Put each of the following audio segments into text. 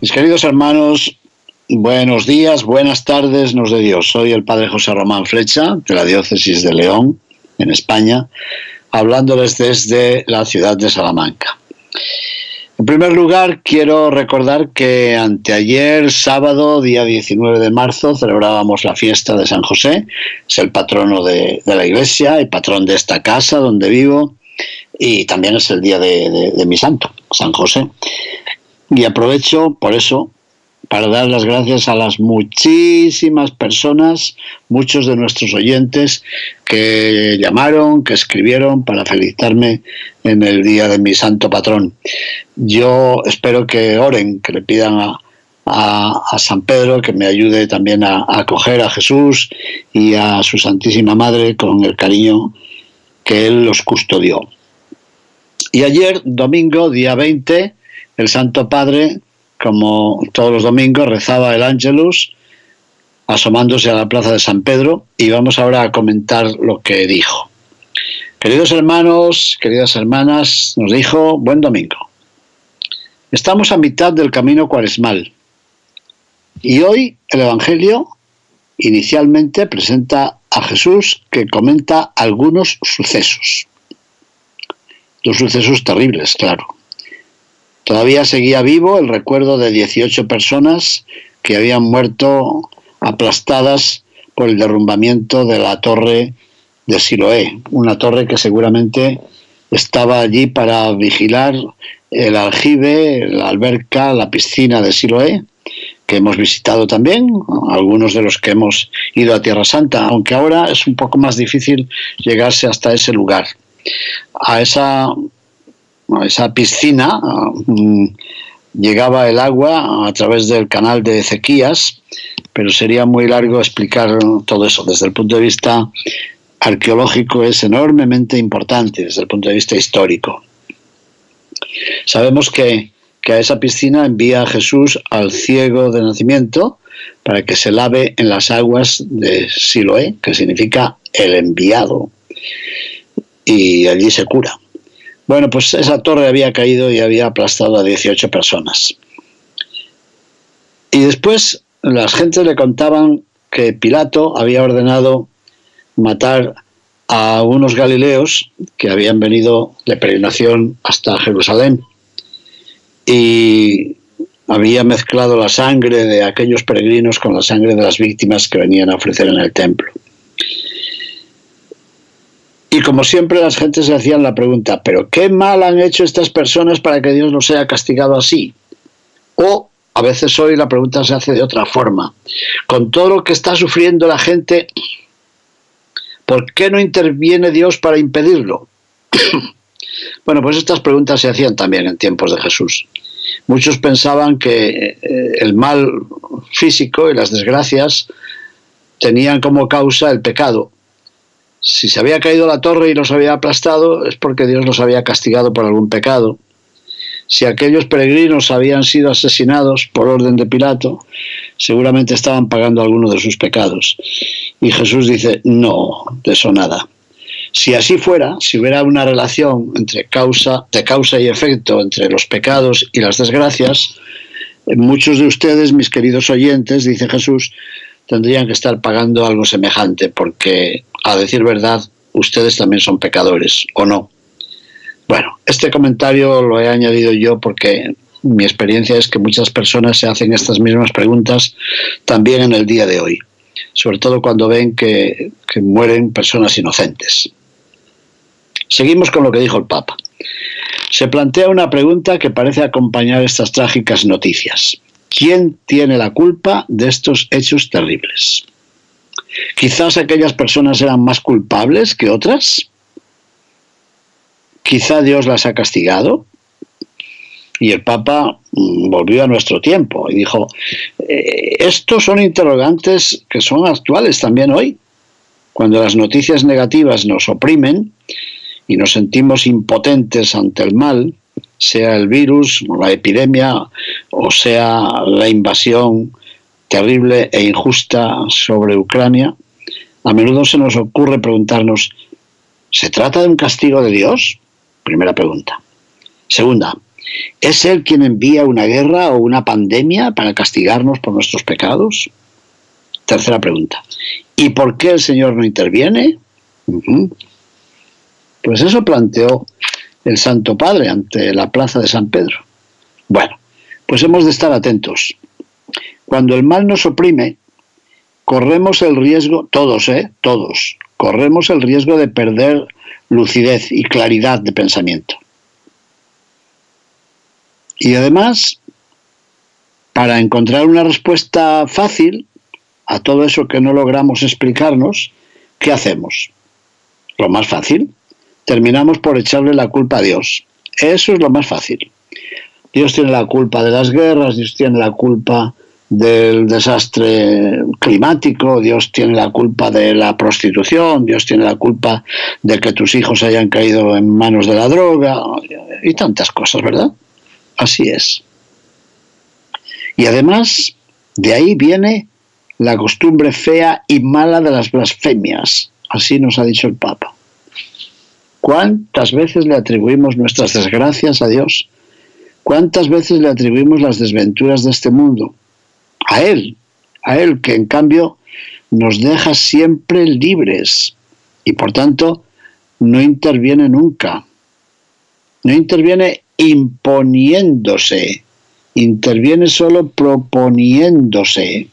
Mis queridos hermanos, buenos días, buenas tardes, nos de Dios. Soy el Padre José Román Flecha, de la Diócesis de León, en España, hablándoles desde la ciudad de Salamanca. En primer lugar, quiero recordar que anteayer, sábado, día 19 de marzo, celebrábamos la fiesta de San José. Es el patrono de, la iglesia, el patrón de esta casa donde vivo, y también es el día de mi santo, San José. Y aprovecho por eso para dar las gracias a las muchísimas personas, muchos de nuestros oyentes que llamaron, que escribieron para felicitarme en el día de mi santo patrón. Yo espero que oren, que le pidan a, a, San Pedro que me ayude también a, a acoger a Jesús y a su Santísima Madre con el cariño que Él los custodió. Y ayer, domingo, día 20, el Santo Padre como todos los domingos, rezaba el Ángelus asomándose a la plaza de San Pedro y vamos ahora a comentar lo que dijo. Queridos hermanos, queridas hermanas, nos dijo buen domingo. Estamos a mitad del camino cuaresmal y hoy el Evangelio inicialmente presenta a Jesús que comenta algunos sucesos. Dos sucesos terribles, claro. Todavía seguía vivo el recuerdo de 18 personas que habían muerto aplastadas por el derrumbamiento de la torre de Siloé, una torre que seguramente estaba allí para vigilar el aljibe, la alberca, la piscina de Siloé, que hemos visitado también, algunos de los que hemos ido a Tierra Santa, aunque ahora es un poco más difícil llegarse hasta ese lugar. A esa esa piscina mm, llegaba el agua a través del canal de Ezequías, pero sería muy largo explicar todo eso. Desde el punto de vista arqueológico es enormemente importante, desde el punto de vista histórico. Sabemos que, que a esa piscina envía Jesús al ciego de nacimiento para que se lave en las aguas de Siloé, que significa el enviado, y allí se cura. Bueno, pues esa torre había caído y había aplastado a 18 personas. Y después las gentes le contaban que Pilato había ordenado matar a unos galileos que habían venido de peregrinación hasta Jerusalén y había mezclado la sangre de aquellos peregrinos con la sangre de las víctimas que venían a ofrecer en el templo. Y como siempre las gentes se hacían la pregunta, ¿pero qué mal han hecho estas personas para que Dios los haya castigado así? O a veces hoy la pregunta se hace de otra forma. Con todo lo que está sufriendo la gente, ¿por qué no interviene Dios para impedirlo? bueno, pues estas preguntas se hacían también en tiempos de Jesús. Muchos pensaban que eh, el mal físico y las desgracias tenían como causa el pecado si se había caído la torre y los había aplastado, es porque Dios los había castigado por algún pecado. Si aquellos peregrinos habían sido asesinados por orden de Pilato, seguramente estaban pagando alguno de sus pecados. Y Jesús dice, no, de eso nada. Si así fuera, si hubiera una relación entre causa, de causa y efecto entre los pecados y las desgracias, muchos de ustedes, mis queridos oyentes, dice Jesús, tendrían que estar pagando algo semejante, porque a decir verdad, ustedes también son pecadores, ¿o no? Bueno, este comentario lo he añadido yo porque mi experiencia es que muchas personas se hacen estas mismas preguntas también en el día de hoy, sobre todo cuando ven que, mueren personas inocentes. Seguimos con lo que dijo el Papa. Se plantea una pregunta que parece acompañar estas trágicas noticias. ¿Quién tiene la culpa de estos hechos terribles? Quizás aquellas personas eran más culpables que otras. Quizá Dios las ha castigado. Y el Papa mm, volvió a nuestro tiempo y dijo, eh, estos son interrogantes que son actuales también hoy. Cuando las noticias negativas nos oprimen y nos sentimos impotentes ante el mal, sea el virus, la epidemia o sea la invasión terrible e injusta sobre Ucrania, a menudo se nos ocurre preguntarnos, ¿se trata de un castigo de Dios? Primera pregunta. Segunda, ¿es Él quien envía una guerra o una pandemia para castigarnos por nuestros pecados? Tercera pregunta, ¿y por qué el Señor no interviene? Pues eso planteó el Santo Padre ante la plaza de San Pedro. Bueno, pues hemos de estar atentos. Cuando el mal nos oprime, corremos el riesgo, todos, ¿eh? Todos, corremos el riesgo de perder lucidez y claridad de pensamiento. Y además, para encontrar una respuesta fácil a todo eso que no logramos explicarnos, ¿qué hacemos? Lo más fácil, terminamos por echarle la culpa a Dios. Eso es lo más fácil. Dios tiene la culpa de las guerras, Dios tiene la culpa del desastre climático, Dios tiene la culpa de la prostitución, Dios tiene la culpa de que tus hijos hayan caído en manos de la droga y tantas cosas, ¿verdad? Así es. Y además, de ahí viene la costumbre fea y mala de las blasfemias, así nos ha dicho el Papa. ¿Cuántas veces le atribuimos nuestras desgracias a Dios? ¿Cuántas veces le atribuimos las desventuras de este mundo? A Él, a Él que en cambio nos deja siempre libres y por tanto no interviene nunca. No interviene imponiéndose, interviene solo proponiéndose.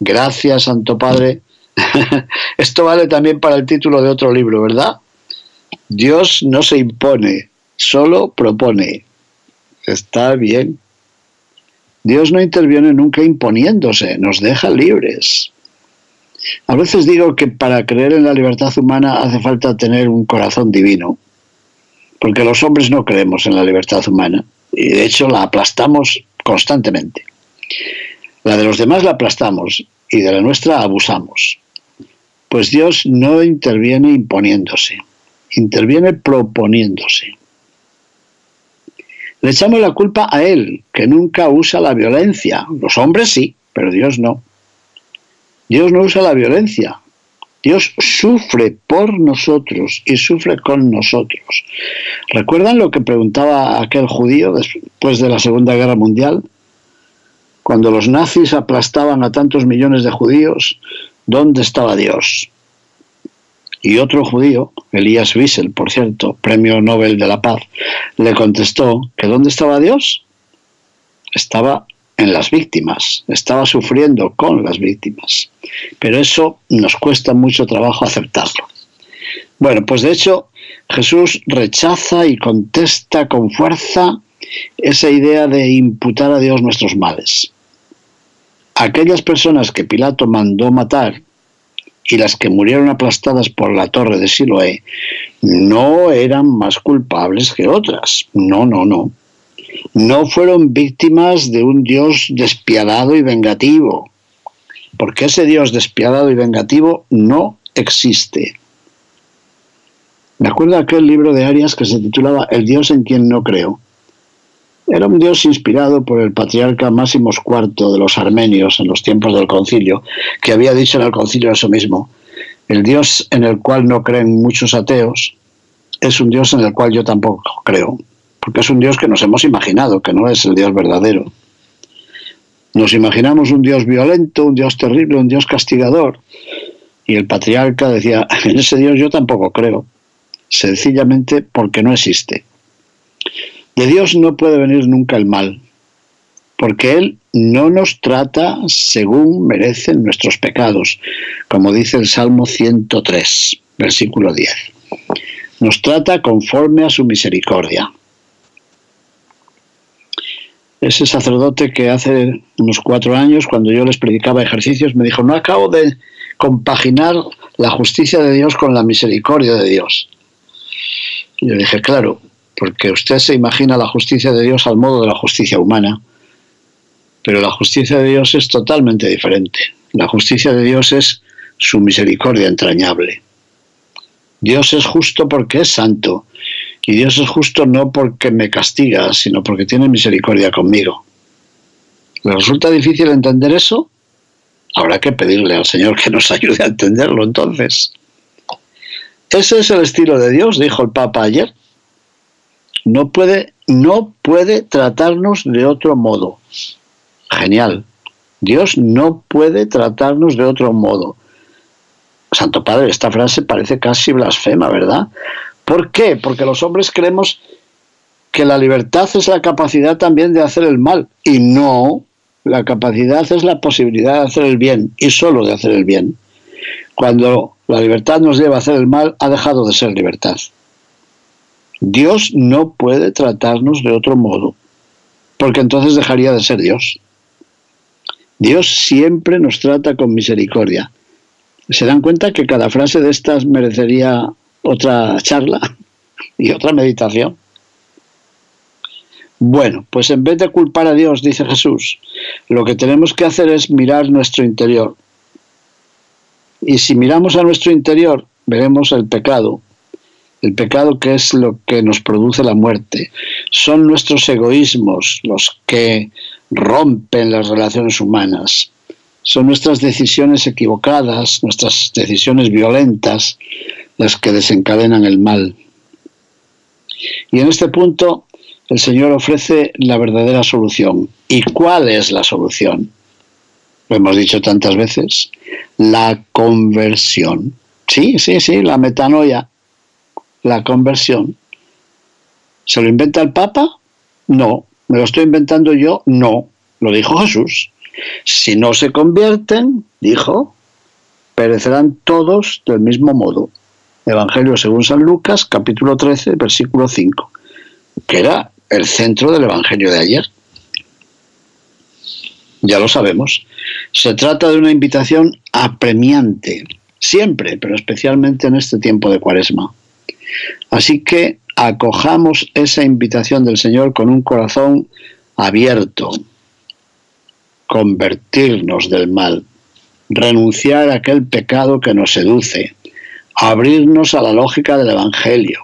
Gracias, Santo Padre. Esto vale también para el título de otro libro, ¿verdad? Dios no se impone, solo propone. Está bien. Dios no interviene nunca imponiéndose, nos deja libres. A veces digo que para creer en la libertad humana hace falta tener un corazón divino, porque los hombres no creemos en la libertad humana y de hecho la aplastamos constantemente. La de los demás la aplastamos y de la nuestra abusamos. Pues Dios no interviene imponiéndose, interviene proponiéndose. Le echamos la culpa a Él, que nunca usa la violencia. Los hombres sí, pero Dios no. Dios no usa la violencia. Dios sufre por nosotros y sufre con nosotros. ¿Recuerdan lo que preguntaba aquel judío después de la Segunda Guerra Mundial? Cuando los nazis aplastaban a tantos millones de judíos, ¿dónde estaba Dios? Y otro judío, Elías Wiesel, por cierto, premio Nobel de la Paz, le contestó que ¿dónde estaba Dios? Estaba en las víctimas, estaba sufriendo con las víctimas. Pero eso nos cuesta mucho trabajo aceptarlo. Bueno, pues de hecho Jesús rechaza y contesta con fuerza esa idea de imputar a Dios nuestros males. Aquellas personas que Pilato mandó matar y las que murieron aplastadas por la torre de Siloé no eran más culpables que otras. No, no, no. No fueron víctimas de un Dios despiadado y vengativo, porque ese Dios despiadado y vengativo no existe. Me acuerdo aquel libro de Arias que se titulaba El Dios en quien no creo. Era un dios inspirado por el patriarca Máximos IV de los armenios en los tiempos del concilio, que había dicho en el concilio eso mismo. El dios en el cual no creen muchos ateos es un dios en el cual yo tampoco creo, porque es un dios que nos hemos imaginado, que no es el dios verdadero. Nos imaginamos un dios violento, un dios terrible, un dios castigador. Y el patriarca decía, en ese dios yo tampoco creo, sencillamente porque no existe. De Dios no puede venir nunca el mal, porque Él no nos trata según merecen nuestros pecados, como dice el Salmo 103, versículo 10. Nos trata conforme a su misericordia. Ese sacerdote que hace unos cuatro años, cuando yo les predicaba ejercicios, me dijo, no acabo de compaginar la justicia de Dios con la misericordia de Dios. Y yo dije, claro, porque usted se imagina la justicia de Dios al modo de la justicia humana, pero la justicia de Dios es totalmente diferente. La justicia de Dios es su misericordia entrañable. Dios es justo porque es santo, y Dios es justo no porque me castiga, sino porque tiene misericordia conmigo. ¿Le resulta difícil entender eso? Habrá que pedirle al Señor que nos ayude a entenderlo entonces. Ese es el estilo de Dios, dijo el Papa ayer. No puede, no puede tratarnos de otro modo. Genial. Dios no puede tratarnos de otro modo. Santo Padre, esta frase parece casi blasfema, ¿verdad? ¿Por qué? Porque los hombres creemos que la libertad es la capacidad también de hacer el mal y no, la capacidad es la posibilidad de hacer el bien y solo de hacer el bien. Cuando la libertad nos lleva a hacer el mal, ha dejado de ser libertad. Dios no puede tratarnos de otro modo, porque entonces dejaría de ser Dios. Dios siempre nos trata con misericordia. ¿Se dan cuenta que cada frase de estas merecería otra charla y otra meditación? Bueno, pues en vez de culpar a Dios, dice Jesús, lo que tenemos que hacer es mirar nuestro interior. Y si miramos a nuestro interior, veremos el pecado, el pecado que es lo que nos produce la muerte. Son nuestros egoísmos los que rompen las relaciones humanas. Son nuestras decisiones equivocadas, nuestras decisiones violentas, las que desencadenan el mal. Y en este punto el Señor ofrece la verdadera solución. ¿Y cuál es la solución? Lo hemos dicho tantas veces. La conversión. Sí, sí, sí, la metanoia. La conversión. ¿Se lo inventa el Papa? No. ¿Me lo estoy inventando yo? No. Lo dijo Jesús. Si no se convierten, dijo, perecerán todos del mismo modo. Evangelio según San Lucas, capítulo 13, versículo 5, que era el centro del Evangelio de ayer. Ya lo sabemos. Se trata de una invitación apremiante, siempre, pero especialmente en este tiempo de cuaresma. Así que acojamos esa invitación del Señor con un corazón abierto, convertirnos del mal, renunciar a aquel pecado que nos seduce, abrirnos a la lógica del Evangelio,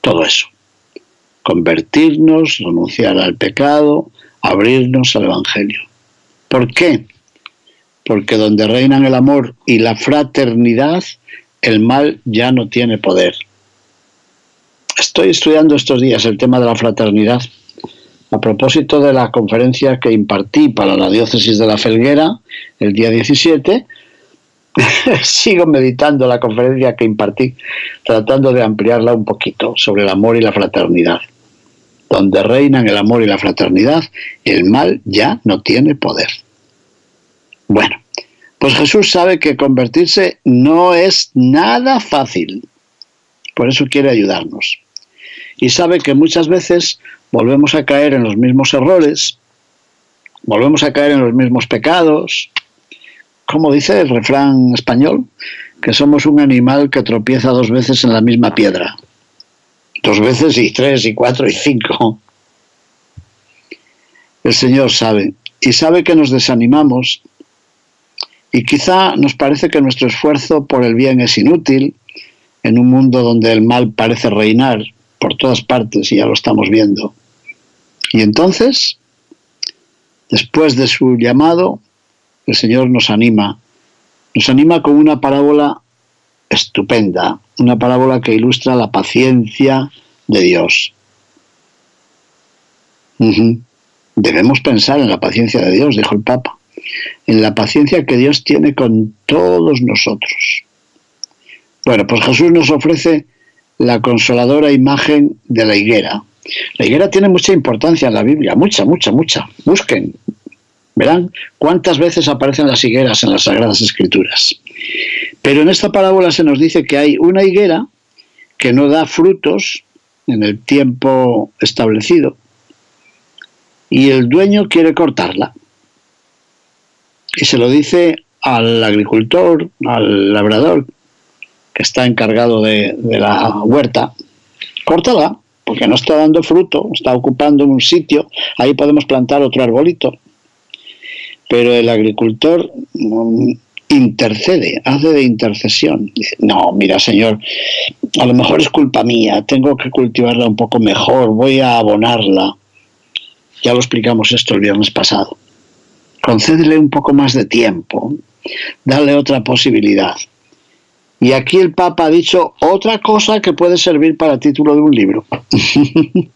todo eso convertirnos, renunciar al pecado, abrirnos al Evangelio. ¿Por qué? Porque donde reinan el amor y la fraternidad, el mal ya no tiene poder. Estoy estudiando estos días el tema de la fraternidad a propósito de la conferencia que impartí para la diócesis de la Felguera el día 17. sigo meditando la conferencia que impartí, tratando de ampliarla un poquito sobre el amor y la fraternidad donde reinan el amor y la fraternidad, el mal ya no tiene poder. Bueno, pues Jesús sabe que convertirse no es nada fácil. Por eso quiere ayudarnos. Y sabe que muchas veces volvemos a caer en los mismos errores, volvemos a caer en los mismos pecados. Como dice el refrán español, que somos un animal que tropieza dos veces en la misma piedra dos veces y tres y cuatro y cinco. El Señor sabe y sabe que nos desanimamos y quizá nos parece que nuestro esfuerzo por el bien es inútil en un mundo donde el mal parece reinar por todas partes y ya lo estamos viendo. Y entonces, después de su llamado, el Señor nos anima, nos anima con una parábola estupenda, una parábola que ilustra la paciencia de Dios. Debemos pensar en la paciencia de Dios, dijo el Papa, en la paciencia que Dios tiene con todos nosotros. Bueno, pues Jesús nos ofrece la consoladora imagen de la higuera. La higuera tiene mucha importancia en la Biblia, mucha, mucha, mucha. Busquen, verán cuántas veces aparecen las higueras en las Sagradas Escrituras. Pero en esta parábola se nos dice que hay una higuera que no da frutos en el tiempo establecido y el dueño quiere cortarla. Y se lo dice al agricultor, al labrador que está encargado de, la huerta, córtala, porque no está dando fruto, está ocupando un sitio, ahí podemos plantar otro arbolito. Pero el agricultor mm, intercede, hace de intercesión. Dice, no, mira, señor, a lo mejor es culpa mía, tengo que cultivarla un poco mejor, voy a abonarla. Ya lo explicamos esto el viernes pasado. Concédele un poco más de tiempo, dale otra posibilidad. Y aquí el Papa ha dicho otra cosa que puede servir para título de un libro.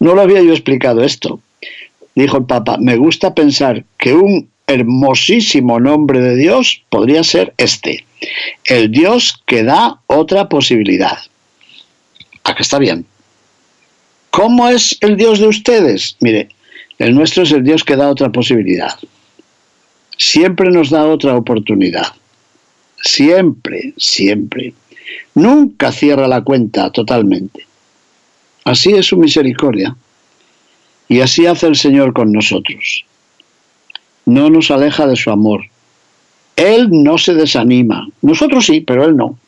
no, lo había yo explicado esto. Dijo el Papa, me gusta pensar que un hermosísimo nombre de Dios podría ser este, el Dios que da otra posibilidad. ¿A está bien? ¿Cómo es el Dios de ustedes? Mire, el nuestro es el Dios que da otra posibilidad. Siempre nos da otra oportunidad. Siempre, siempre. Nunca cierra la cuenta totalmente. Así es su misericordia. Y así hace el Señor con nosotros no nos aleja de su amor. Él no se desanima. Nosotros sí, pero Él no.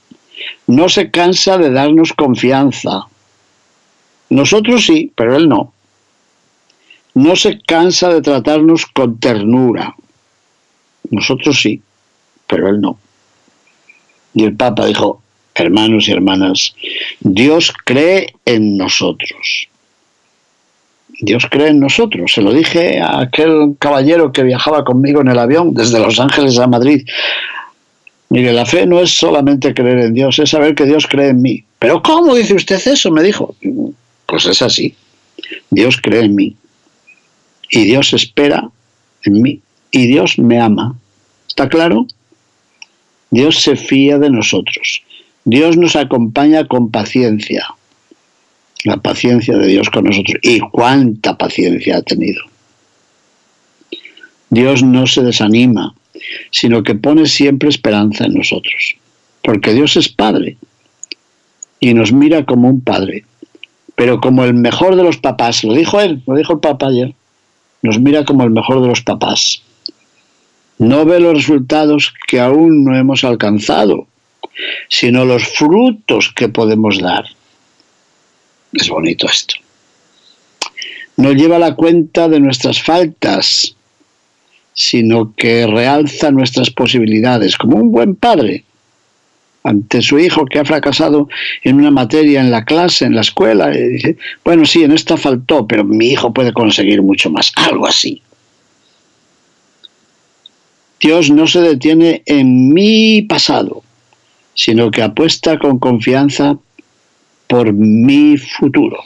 No se cansa de darnos confianza. Nosotros sí, pero Él no. No se cansa de tratarnos con ternura. Nosotros sí, pero Él no. Y el Papa dijo, hermanos y hermanas, Dios cree en nosotros. Dios cree en nosotros. Se lo dije a aquel caballero que viajaba conmigo en el avión desde Los Ángeles a Madrid. Mire, la fe no es solamente creer en Dios, es saber que Dios cree en mí. ¿Pero cómo dice usted eso? Me dijo. Pues es así. Dios cree en mí. Y Dios espera en mí. Y Dios me ama. ¿Está claro? Dios se fía de nosotros. Dios nos acompaña con paciencia la paciencia de Dios con nosotros. Y cuánta paciencia ha tenido. Dios no se desanima, sino que pone siempre esperanza en nosotros. Porque Dios es Padre y nos mira como un Padre, pero como el mejor de los papás. Lo dijo él, lo dijo el Papa ayer. Nos mira como el mejor de los papás. No ve los resultados que aún no hemos alcanzado, sino los frutos que podemos dar. Es bonito esto. No lleva la cuenta de nuestras faltas, sino que realza nuestras posibilidades, como un buen padre ante su hijo que ha fracasado en una materia en la clase, en la escuela, y dice, bueno, sí, en esta faltó, pero mi hijo puede conseguir mucho más, algo así. Dios no se detiene en mi pasado, sino que apuesta con confianza por mi futuro.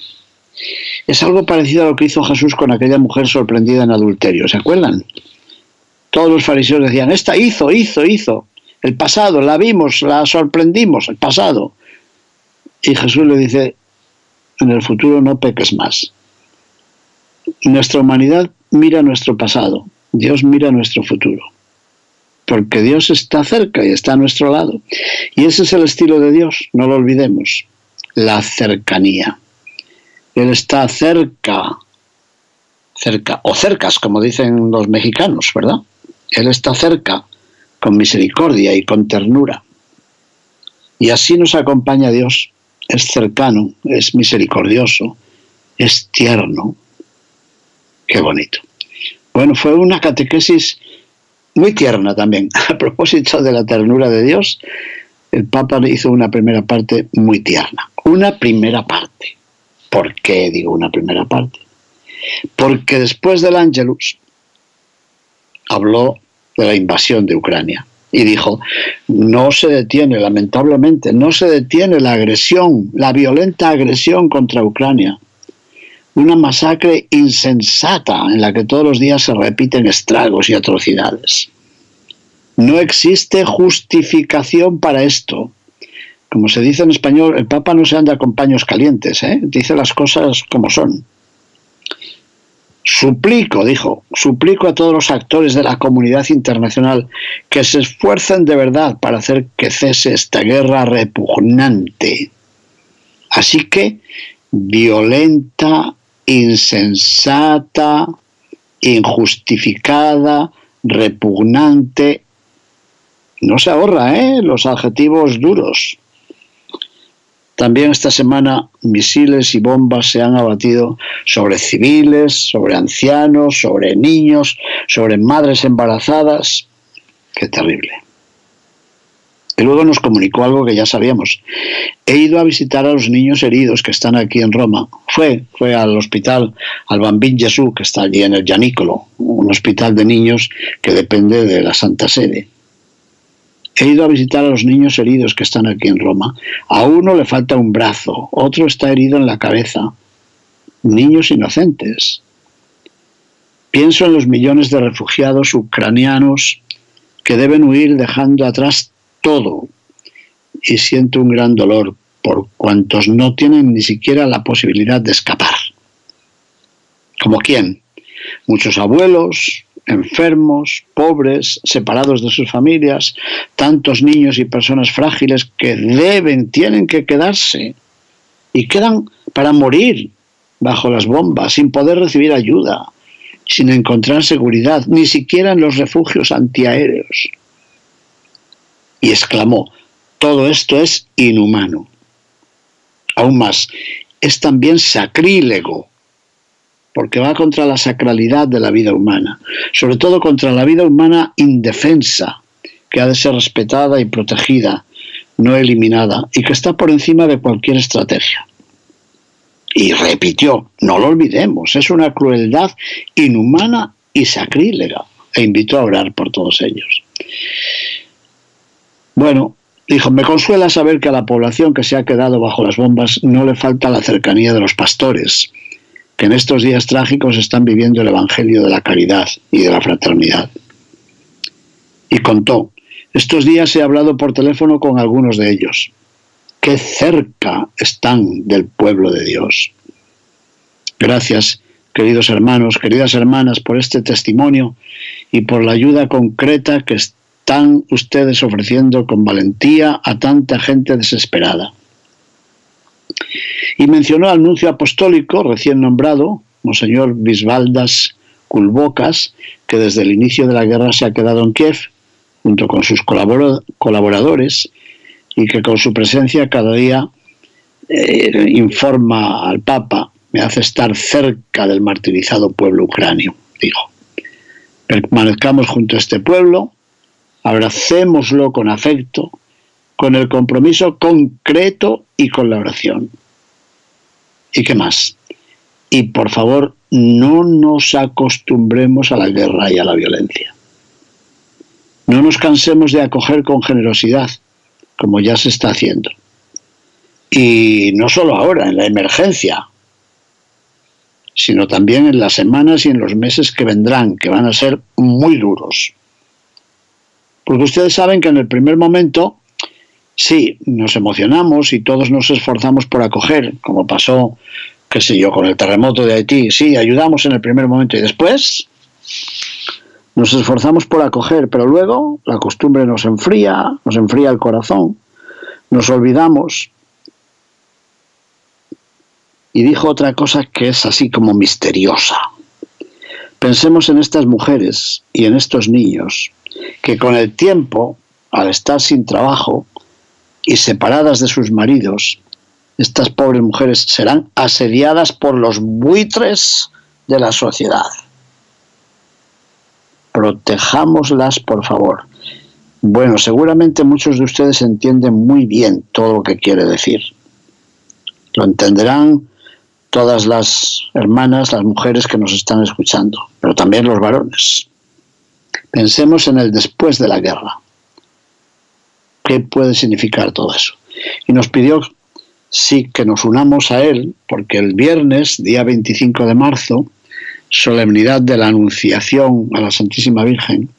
Es algo parecido a lo que hizo Jesús con aquella mujer sorprendida en adulterio, ¿se acuerdan? Todos los fariseos decían, esta hizo, hizo, hizo. El pasado, la vimos, la sorprendimos, el pasado. Y Jesús le dice, en el futuro no peques más. Nuestra humanidad mira nuestro pasado, Dios mira nuestro futuro. Porque Dios está cerca y está a nuestro lado. Y ese es el estilo de Dios, no lo olvidemos la cercanía. Él está cerca, cerca, o cercas, como dicen los mexicanos, ¿verdad? Él está cerca, con misericordia y con ternura. Y así nos acompaña Dios. Es cercano, es misericordioso, es tierno. Qué bonito. Bueno, fue una catequesis muy tierna también. A propósito de la ternura de Dios, el Papa hizo una primera parte muy tierna. Una primera parte. ¿Por qué digo una primera parte? Porque después del Ángelus habló de la invasión de Ucrania y dijo, no se detiene, lamentablemente, no se detiene la agresión, la violenta agresión contra Ucrania. Una masacre insensata en la que todos los días se repiten estragos y atrocidades. No existe justificación para esto. Como se dice en español, el Papa no se anda con paños calientes, ¿eh? dice las cosas como son. Suplico, dijo, suplico a todos los actores de la comunidad internacional que se esfuercen de verdad para hacer que cese esta guerra repugnante. Así que, violenta, insensata, injustificada, repugnante, no se ahorra, ¿eh? Los adjetivos duros. También esta semana misiles y bombas se han abatido sobre civiles, sobre ancianos, sobre niños, sobre madres embarazadas. Qué terrible. Y luego nos comunicó algo que ya sabíamos. He ido a visitar a los niños heridos que están aquí en Roma. Fue, fue al hospital, al Bambín Jesús, que está allí en el Gianicolo, un hospital de niños que depende de la Santa Sede. He ido a visitar a los niños heridos que están aquí en Roma. A uno le falta un brazo, otro está herido en la cabeza. Niños inocentes. Pienso en los millones de refugiados ucranianos que deben huir dejando atrás todo y siento un gran dolor por cuantos no tienen ni siquiera la posibilidad de escapar. ¿Como quién? Muchos abuelos, enfermos, pobres, separados de sus familias, tantos niños y personas frágiles que deben, tienen que quedarse y quedan para morir bajo las bombas, sin poder recibir ayuda, sin encontrar seguridad, ni siquiera en los refugios antiaéreos y exclamó, todo esto es inhumano. Aún más, es también sacrílego, porque va contra la sacralidad de la vida humana, sobre todo contra la vida humana indefensa, que ha de ser respetada y protegida, no eliminada, y que está por encima de cualquier estrategia. Y repitió, no lo olvidemos, es una crueldad inhumana y sacrílega, e invitó a orar por todos ellos. Bueno, dijo, me consuela saber que a la población que se ha quedado bajo las bombas no le falta la cercanía de los pastores, que en estos días trágicos están viviendo el Evangelio de la caridad y de la fraternidad. Y contó, estos días he hablado por teléfono con algunos de ellos. Qué cerca están del pueblo de Dios. Gracias, queridos hermanos, queridas hermanas, por este testimonio y por la ayuda concreta que están ustedes ofreciendo con valentía a tanta gente desesperada. Y mencionó al nuncio apostólico recién nombrado, Monseñor Bisbaldas Culbocas, que desde el inicio de la guerra se ha quedado en Kiev, junto con sus colaboradores, y que con su presencia cada día eh, informa al Papa, me hace estar cerca del martirizado pueblo ucranio, dijo. Permanezcamos junto a este pueblo, abracémoslo con afecto, con el compromiso concreto y con la oración. ¿Y qué más? Y por favor, no nos acostumbremos a la guerra y a la violencia. No nos cansemos de acoger con generosidad, como ya se está haciendo. Y no solo ahora, en la emergencia, sino también en las semanas y en los meses que vendrán, que van a ser muy duros. Porque ustedes saben que en el primer momento, sí, nos emocionamos y todos nos esforzamos por acoger, como pasó, qué sé yo, con el terremoto de Haití. Sí, ayudamos en el primer momento y después nos esforzamos por acoger, pero luego la costumbre nos enfría, nos enfría el corazón, nos olvidamos. Y dijo otra cosa que es así como misteriosa. Pensemos en estas mujeres y en estos niños que con el tiempo, al estar sin trabajo y separadas de sus maridos, estas pobres mujeres serán asediadas por los buitres de la sociedad. Protejámoslas, por favor. Bueno, seguramente muchos de ustedes entienden muy bien todo lo que quiere decir. Lo entenderán todas las hermanas, las mujeres que nos están escuchando, pero también los varones. Pensemos en el después de la guerra. ¿Qué puede significar todo eso? Y nos pidió, sí, que nos unamos a él, porque el viernes, día 25 de marzo, solemnidad de la Anunciación a la Santísima Virgen,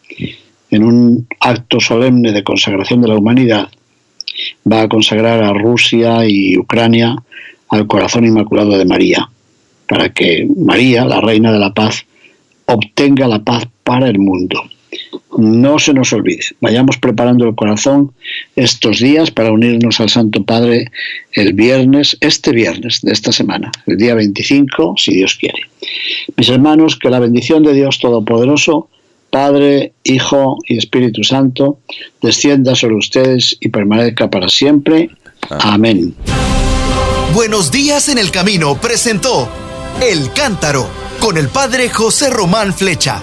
en un acto solemne de consagración de la humanidad, va a consagrar a Rusia y Ucrania al corazón inmaculado de María, para que María, la Reina de la Paz, obtenga la paz para el mundo no se nos olvide. Vayamos preparando el corazón estos días para unirnos al Santo Padre el viernes, este viernes de esta semana, el día 25, si Dios quiere. Mis hermanos, que la bendición de Dios Todopoderoso, Padre, Hijo y Espíritu Santo, descienda sobre ustedes y permanezca para siempre. Amén. Buenos días en el camino presentó El Cántaro con el padre José Román Flecha.